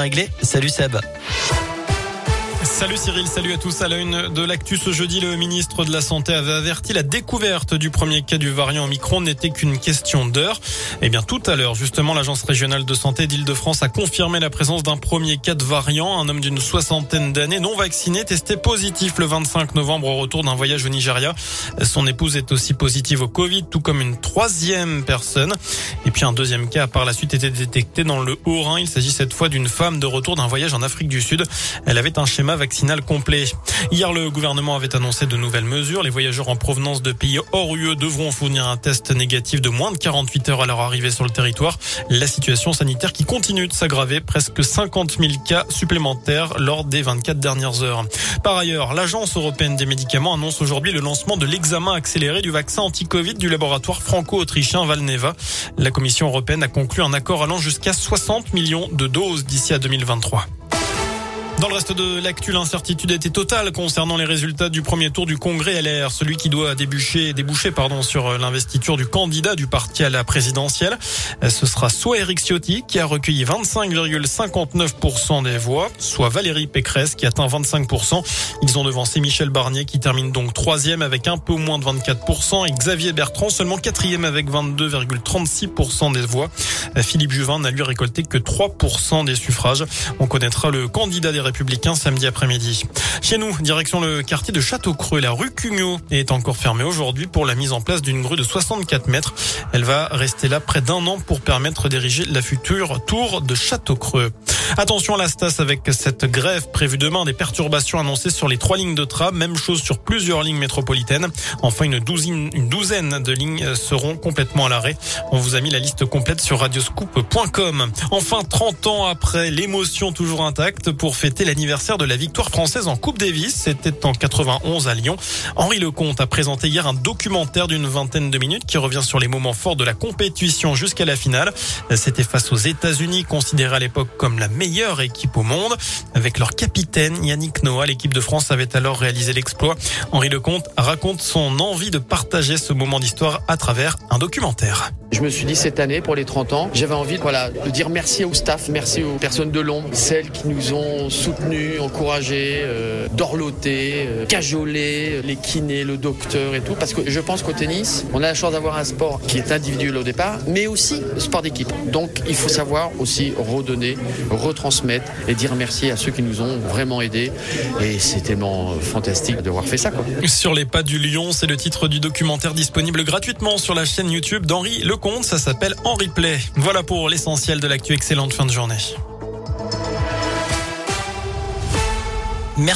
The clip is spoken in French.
réglé. Salut Seb. Salut Cyril, salut à tous. À la une de l'actu ce jeudi, le ministre de la Santé avait averti la découverte du premier cas du variant Omicron n'était qu'une question d'heure. Eh bien, tout à l'heure, justement, l'agence régionale de santé d'Île-de-France a confirmé la présence d'un premier cas de variant, un homme d'une soixantaine d'années non vacciné, testé positif le 25 novembre au retour d'un voyage au Nigeria. Son épouse est aussi positive au Covid, tout comme une troisième personne. Et puis un deuxième cas a par la suite été détecté dans le Haut-Rhin. Il s'agit cette fois d'une femme de retour d'un voyage en Afrique du Sud. Elle avait un schéma complet. Hier, le gouvernement avait annoncé de nouvelles mesures. Les voyageurs en provenance de pays hors UE devront fournir un test négatif de moins de 48 heures à leur arrivée sur le territoire. La situation sanitaire qui continue de s'aggraver, presque 50 000 cas supplémentaires lors des 24 dernières heures. Par ailleurs, l'Agence européenne des médicaments annonce aujourd'hui le lancement de l'examen accéléré du vaccin anti-Covid du laboratoire franco-autrichien Valneva. La Commission européenne a conclu un accord allant jusqu'à 60 millions de doses d'ici à 2023. Dans le reste de l'actu, l'incertitude était totale concernant les résultats du premier tour du Congrès LR, celui qui doit déboucher, déboucher pardon, sur l'investiture du candidat du parti à la présidentielle. Ce sera soit Eric Ciotti qui a recueilli 25,59% des voix, soit Valérie Pécresse qui atteint 25%. Ils ont devancé Michel Barnier qui termine donc troisième avec un peu moins de 24% et Xavier Bertrand seulement quatrième avec 22,36% des voix. Philippe Juvin n'a lui récolté que 3% des suffrages. On connaîtra le candidat des Républicains samedi après-midi. Chez nous, direction le quartier de Château-Creux, la rue Cugnot est encore fermée aujourd'hui pour la mise en place d'une grue de 64 mètres. Elle va rester là près d'un an pour permettre d'ériger la future tour de Château-Creux. Attention à la Stas avec cette grève prévue demain, des perturbations annoncées sur les trois lignes de tram, même chose sur plusieurs lignes métropolitaines. Enfin, une douzaine, une douzaine de lignes seront complètement à l'arrêt. On vous a mis la liste complète sur radioscoop.com. Enfin, 30 ans après, l'émotion toujours intacte pour fêter l'anniversaire de la victoire française en Coupe Davis. C'était en 91 à Lyon. Henri Lecomte a présenté hier un documentaire d'une vingtaine de minutes qui revient sur les moments forts de la compétition jusqu'à la finale. C'était face aux États-Unis, considérés à l'époque comme la meilleure équipe au monde. Avec leur capitaine Yannick Noah, l'équipe de France avait alors réalisé l'exploit. Henri Lecomte raconte son envie de partager ce moment d'histoire à travers un documentaire. Je me suis dit cette année, pour les 30 ans, j'avais envie voilà, de dire merci au staff, merci aux personnes de l'ombre, celles qui nous ont soutenus, encouragés, euh, dorlotés, euh, cajolés, les kinés, le docteur et tout. Parce que je pense qu'au tennis, on a la chance d'avoir un sport qui est individuel au départ, mais aussi sport d'équipe. Donc il faut savoir aussi redonner, retransmettre et dire merci à ceux qui nous ont vraiment aidés. Et c'est tellement fantastique d'avoir fait ça. Quoi. Sur les pas du lion, c'est le titre du documentaire disponible gratuitement sur la chaîne YouTube d'Henri Ça s'appelle En Replay. Voilà pour l'essentiel de l'actu. Excellente fin de journée.